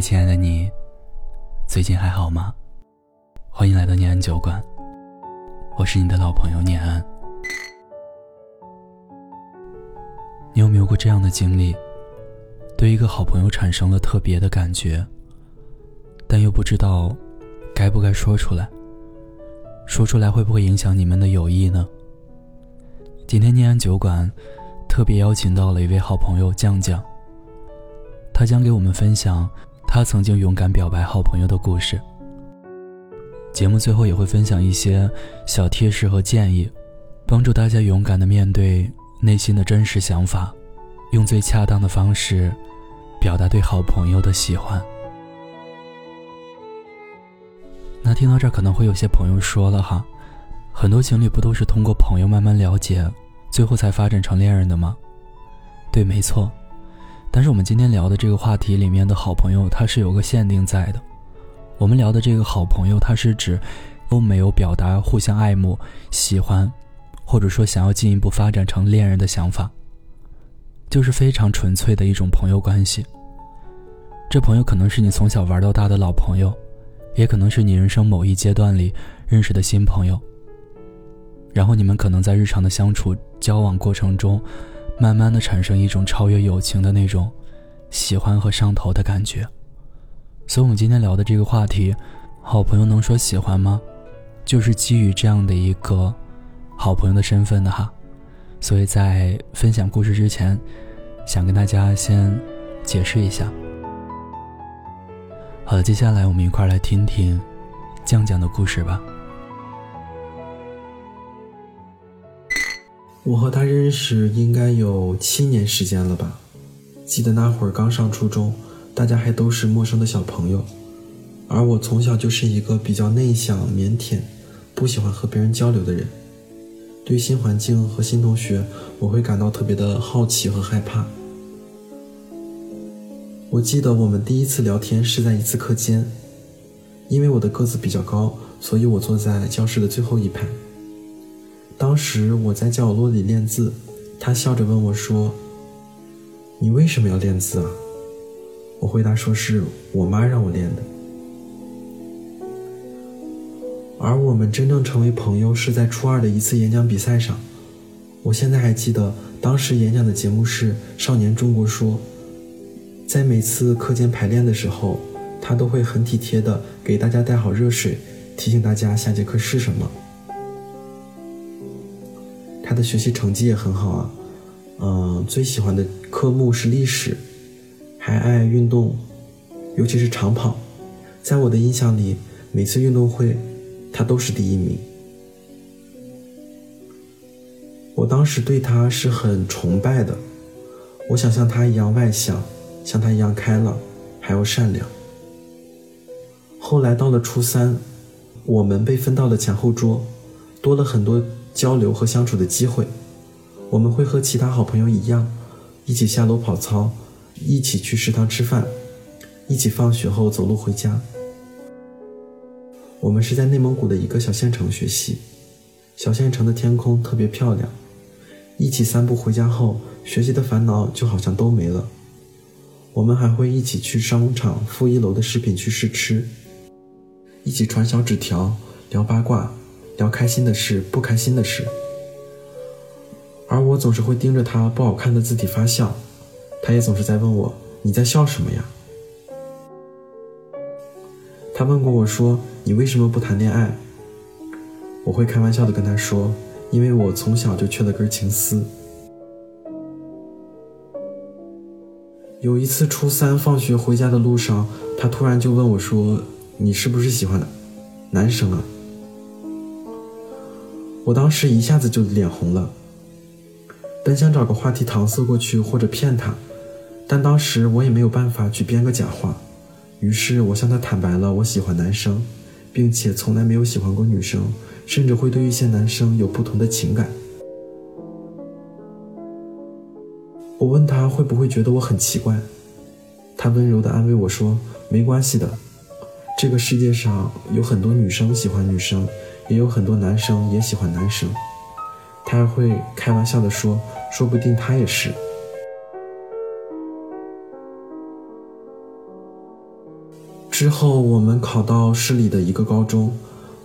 亲爱的你，最近还好吗？欢迎来到念安酒馆，我是你的老朋友念安。你有没有过这样的经历？对一个好朋友产生了特别的感觉，但又不知道该不该说出来。说出来会不会影响你们的友谊呢？今天念安酒馆特别邀请到了一位好朋友酱酱，他将给我们分享他曾经勇敢表白好朋友的故事。节目最后也会分享一些小贴士和建议，帮助大家勇敢的面对内心的真实想法，用最恰当的方式表达对好朋友的喜欢。那听到这儿，可能会有些朋友说了哈，很多情侣不都是通过朋友慢慢了解，最后才发展成恋人的吗？对，没错。但是我们今天聊的这个话题里面的好朋友，它是有个限定在的。我们聊的这个好朋友，他是指都没有表达互相爱慕、喜欢，或者说想要进一步发展成恋人的想法，就是非常纯粹的一种朋友关系。这朋友可能是你从小玩到大的老朋友，也可能是你人生某一阶段里认识的新朋友。然后你们可能在日常的相处、交往过程中，慢慢的产生一种超越友情的那种喜欢和上头的感觉。所以，我们今天聊的这个话题，好朋友能说喜欢吗？就是基于这样的一个好朋友的身份的哈。所以在分享故事之前，想跟大家先解释一下。好的，接下来我们一块来听听酱酱的故事吧。我和他认识应该有七年时间了吧？记得那会儿刚上初中。大家还都是陌生的小朋友，而我从小就是一个比较内向、腼腆，不喜欢和别人交流的人。对新环境和新同学，我会感到特别的好奇和害怕。我记得我们第一次聊天是在一次课间，因为我的个子比较高，所以我坐在教室的最后一排。当时我在角落里练字，他笑着问我说：“你为什么要练字啊？”我回答说是我妈让我练的，而我们真正成为朋友是在初二的一次演讲比赛上。我现在还记得当时演讲的节目是《少年中国说》，在每次课间排练的时候，他都会很体贴的给大家带好热水，提醒大家下节课是什么。的学习成绩也很好啊，嗯，最喜欢的科目是历史。还爱运动，尤其是长跑。在我的印象里，每次运动会，他都是第一名。我当时对他是很崇拜的，我想像他一样外向，像他一样开朗，还要善良。后来到了初三，我们被分到了前后桌，多了很多交流和相处的机会。我们会和其他好朋友一样，一起下楼跑操。一起去食堂吃饭，一起放学后走路回家。我们是在内蒙古的一个小县城学习，小县城的天空特别漂亮。一起散步回家后，学习的烦恼就好像都没了。我们还会一起去商场负一楼的食品区试吃，一起传小纸条，聊八卦，聊开心的事、不开心的事。而我总是会盯着他不好看的字体发笑。他也总是在问我：“你在笑什么呀？”他问过我说：“你为什么不谈恋爱？”我会开玩笑的跟他说：“因为我从小就缺了根情丝。”有一次初三放学回家的路上，他突然就问我说：“你是不是喜欢男生啊？”我当时一下子就脸红了，本想找个话题搪塞过去或者骗他。但当时我也没有办法去编个假话，于是我向他坦白了我喜欢男生，并且从来没有喜欢过女生，甚至会对一些男生有不同的情感。我问他会不会觉得我很奇怪，他温柔地安慰我说：“没关系的，这个世界上有很多女生喜欢女生，也有很多男生也喜欢男生。”他还会开玩笑地说：“说不定他也是。”之后我们考到市里的一个高中，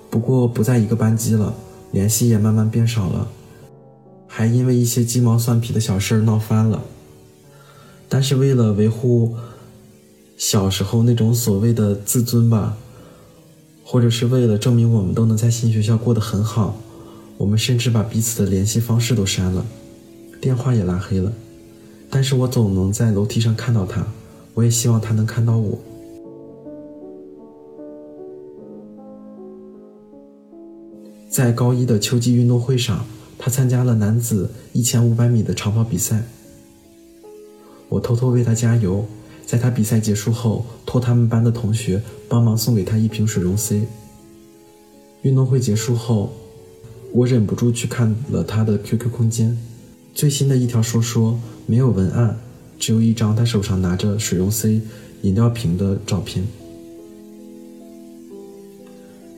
不过不在一个班级了，联系也慢慢变少了，还因为一些鸡毛蒜皮的小事闹翻了。但是为了维护小时候那种所谓的自尊吧，或者是为了证明我们都能在新学校过得很好，我们甚至把彼此的联系方式都删了，电话也拉黑了。但是我总能在楼梯上看到他，我也希望他能看到我。在高一的秋季运动会上，他参加了男子一千五百米的长跑比赛。我偷偷为他加油，在他比赛结束后，托他们班的同学帮忙送给他一瓶水溶 C。运动会结束后，我忍不住去看了他的 QQ 空间，最新的一条说说没有文案，只有一张他手上拿着水溶 C 饮料瓶的照片。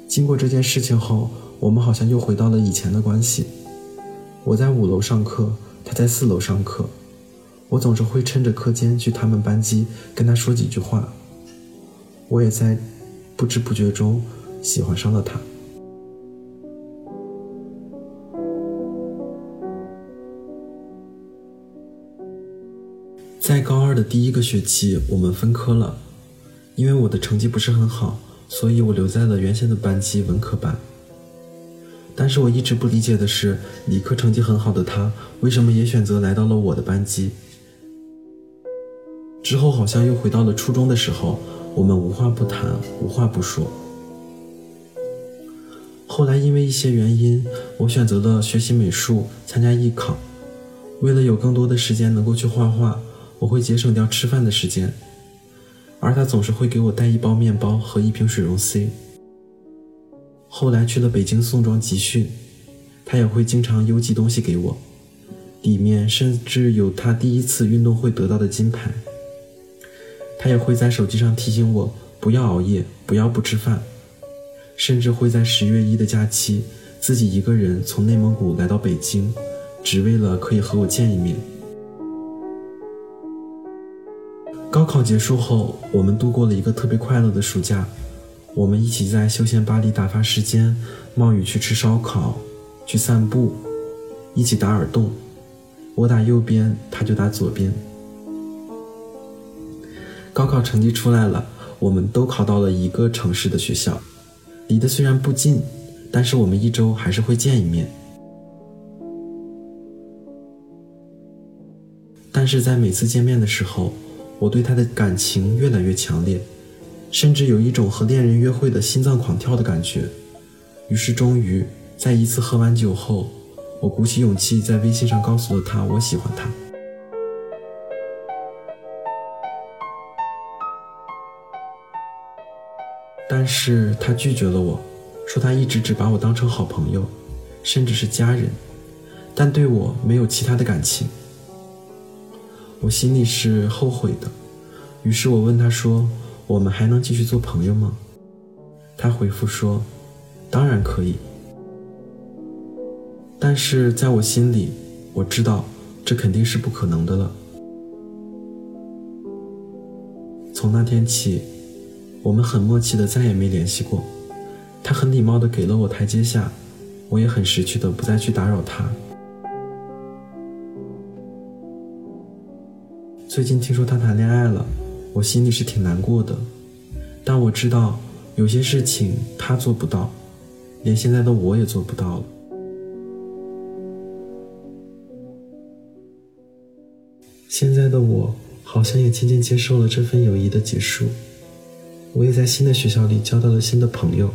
经过这件事情后，我们好像又回到了以前的关系。我在五楼上课，他在四楼上课。我总是会趁着课间去他们班级跟他说几句话。我也在不知不觉中喜欢上了他。在高二的第一个学期，我们分科了，因为我的成绩不是很好，所以我留在了原先的班级文科班。但是我一直不理解的是，理科成绩很好的他，为什么也选择来到了我的班级？之后好像又回到了初中的时候，我们无话不谈，无话不说。后来因为一些原因，我选择了学习美术，参加艺考。为了有更多的时间能够去画画，我会节省掉吃饭的时间，而他总是会给我带一包面包和一瓶水溶 C。后来去了北京宋庄集训，他也会经常邮寄东西给我，里面甚至有他第一次运动会得到的金牌。他也会在手机上提醒我不要熬夜，不要不吃饭，甚至会在十月一的假期自己一个人从内蒙古来到北京，只为了可以和我见一面。高考结束后，我们度过了一个特别快乐的暑假，我们一起在休闲吧里打发时间，冒雨去吃烧烤，去散步，一起打耳洞，我打右边，他就打左边。高考成绩出来了，我们都考到了一个城市的学校，离得虽然不近，但是我们一周还是会见一面。但是在每次见面的时候，我对他的感情越来越强烈，甚至有一种和恋人约会的心脏狂跳的感觉。于是，终于在一次喝完酒后，我鼓起勇气在微信上告诉了他我喜欢他。但是他拒绝了我，说他一直只把我当成好朋友，甚至是家人，但对我没有其他的感情。我心里是后悔的，于是我问他说：“我们还能继续做朋友吗？”他回复说：“当然可以。”但是在我心里，我知道这肯定是不可能的了。从那天起。我们很默契的再也没联系过，他很礼貌的给了我台阶下，我也很识趣的不再去打扰他。最近听说他谈恋爱了，我心里是挺难过的，但我知道有些事情他做不到，连现在的我也做不到了。现在的我好像也渐渐接受了这份友谊的结束。我也在新的学校里交到了新的朋友，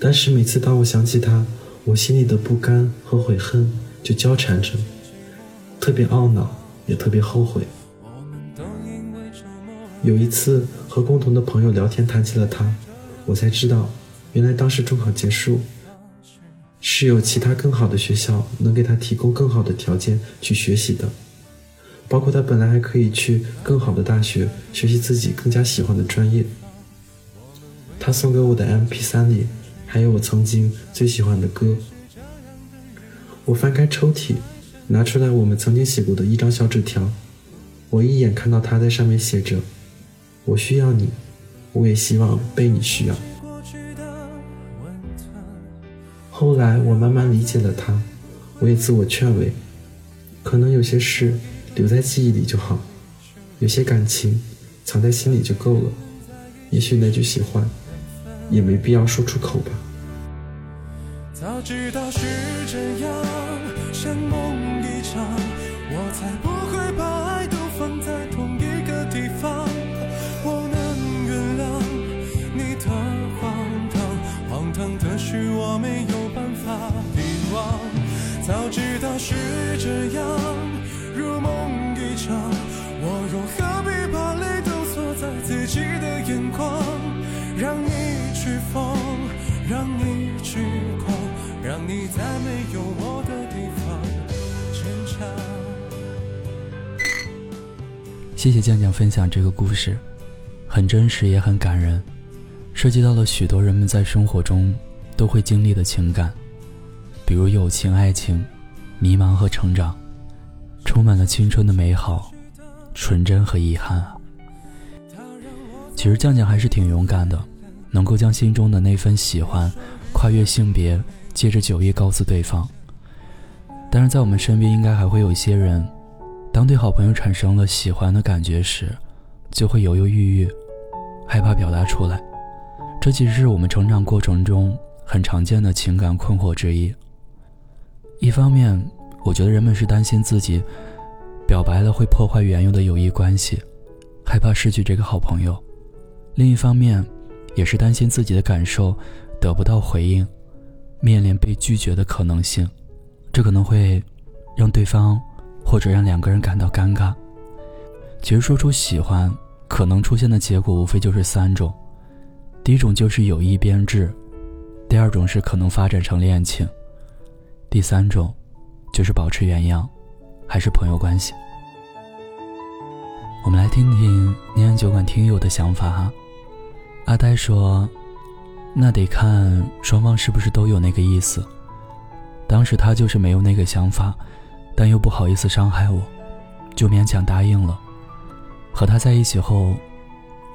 但是每次当我想起他，我心里的不甘和悔恨就交缠着，特别懊恼，也特别后悔。有一次和共同的朋友聊天，谈起了他，我才知道，原来当时中考结束，是有其他更好的学校能给他提供更好的条件去学习的。包括他本来还可以去更好的大学学习自己更加喜欢的专业。他送给我的 MP3 里还有我曾经最喜欢的歌。我翻开抽屉，拿出来我们曾经写过的一张小纸条。我一眼看到他在上面写着：“我需要你，我也希望被你需要。后来我慢慢理解了他，我也自我劝慰，可能有些事留在记忆里就好，有些感情藏在心里就够了。也许那句喜欢，也没必要说出口吧。早知道是这样，像梦一场，我才不谢谢酱酱分享这个故事，很真实也很感人，涉及到了许多人们在生活中都会经历的情感，比如友情、爱情、迷茫和成长，充满了青春的美好、纯真和遗憾啊。其实酱酱还是挺勇敢的，能够将心中的那份喜欢跨越性别。借着酒意告诉对方。但是在我们身边，应该还会有一些人，当对好朋友产生了喜欢的感觉时，就会犹犹豫豫，害怕表达出来。这其实是我们成长过程中很常见的情感困惑之一。一方面，我觉得人们是担心自己表白了会破坏原有的友谊关系，害怕失去这个好朋友；另一方面，也是担心自己的感受得不到回应。面临被拒绝的可能性，这可能会让对方或者让两个人感到尴尬。其实说出喜欢，可能出现的结果无非就是三种：第一种就是友谊编制；第二种是可能发展成恋情；第三种就是保持原样，还是朋友关系。我们来听听念安酒馆听友的想法哈。阿呆说。那得看双方是不是都有那个意思。当时他就是没有那个想法，但又不好意思伤害我，就勉强答应了。和他在一起后，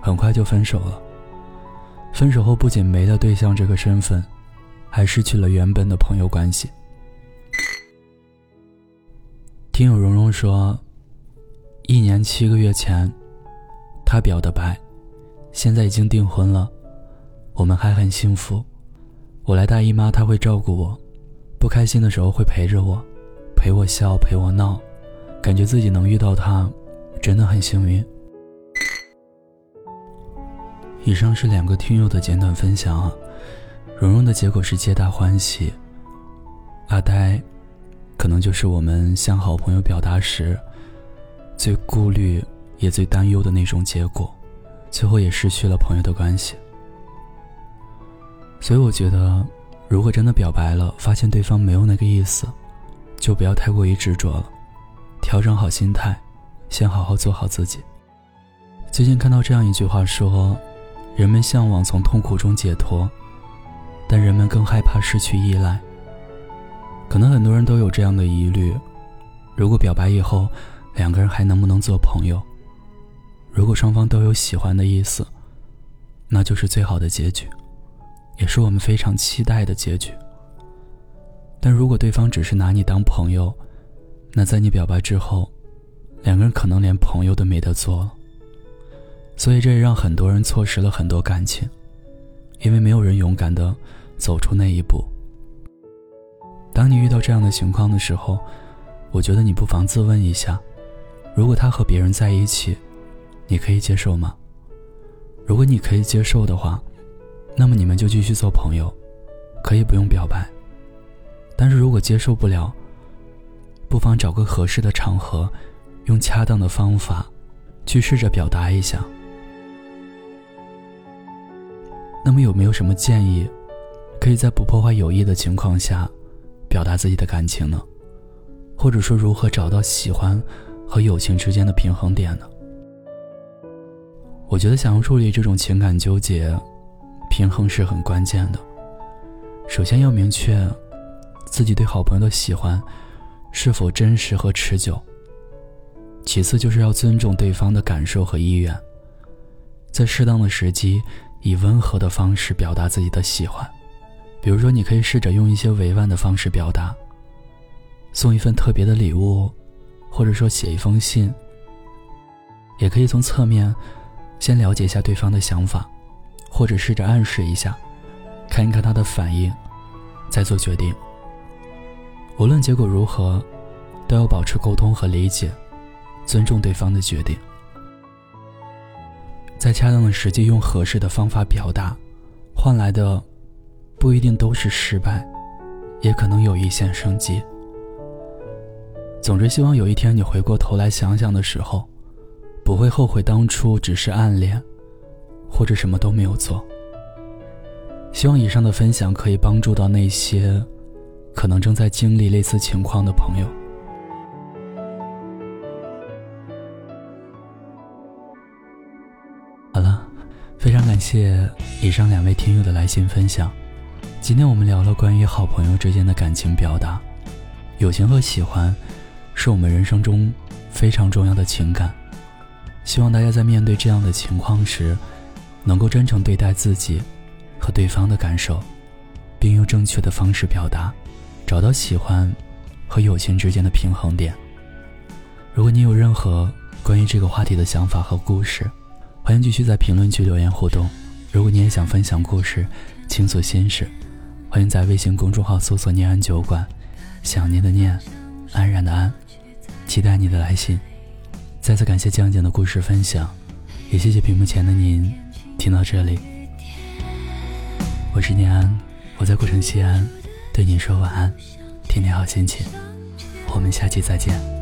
很快就分手了。分手后不仅没了对象这个身份，还失去了原本的朋友关系。听友蓉蓉说，一年七个月前，他表的白，现在已经订婚了。我们还很幸福，我来大姨妈，他会照顾我，不开心的时候会陪着我，陪我笑，陪我闹，感觉自己能遇到他，真的很幸运。以上是两个听友的简短分享，蓉蓉的结果是皆大欢喜，阿呆，可能就是我们向好朋友表达时，最顾虑也最担忧的那种结果，最后也失去了朋友的关系。所以我觉得，如果真的表白了，发现对方没有那个意思，就不要太过于执着了，调整好心态，先好好做好自己。最近看到这样一句话说：“人们向往从痛苦中解脱，但人们更害怕失去依赖。”可能很多人都有这样的疑虑：如果表白以后，两个人还能不能做朋友？如果双方都有喜欢的意思，那就是最好的结局。也是我们非常期待的结局。但如果对方只是拿你当朋友，那在你表白之后，两个人可能连朋友都没得做。所以这也让很多人错失了很多感情，因为没有人勇敢的走出那一步。当你遇到这样的情况的时候，我觉得你不妨自问一下：如果他和别人在一起，你可以接受吗？如果你可以接受的话。那么你们就继续做朋友，可以不用表白。但是如果接受不了，不妨找个合适的场合，用恰当的方法，去试着表达一下。那么有没有什么建议，可以在不破坏友谊的情况下，表达自己的感情呢？或者说如何找到喜欢和友情之间的平衡点呢？我觉得想要处理这种情感纠结。平衡是很关键的。首先要明确自己对好朋友的喜欢是否真实和持久。其次就是要尊重对方的感受和意愿。在适当的时机，以温和的方式表达自己的喜欢。比如说，你可以试着用一些委婉的方式表达，送一份特别的礼物，或者说写一封信。也可以从侧面，先了解一下对方的想法，或者试着暗示一下，看一看他的反应，再做决定。无论结果如何，都要保持沟通和理解，尊重对方的决定。在恰当的时机用合适的方法表达，换来的不一定都是失败，也可能有一线生机。总之，希望有一天你回过头来想想的时候，不会后悔当初只是暗恋，或者什么都没有做。希望以上的分享可以帮助到那些可能正在经历类似情况的朋友。好了非常感谢以上两位听友的来信分享。今天我们聊了关于好朋友之间的感情表达，友情和喜欢，是我们人生中非常重要的情感。希望大家在面对这样的情况时，能够真诚对待自己和对方的感受，并用正确的方式表达，找到喜欢和友情之间的平衡点。如果你有任何关于这个话题的想法和故事，欢迎继续在评论区留言互动。如果你也想分享故事、倾诉心事，欢迎在微信公众号搜索“念安酒馆”，想念的念，安然的安，期待你的来信。再次感谢酱酱的故事分享，也谢谢屏幕前的您听到这里。我是念安，我在古城西安，对你说晚安，天天好心情。我们下期再见。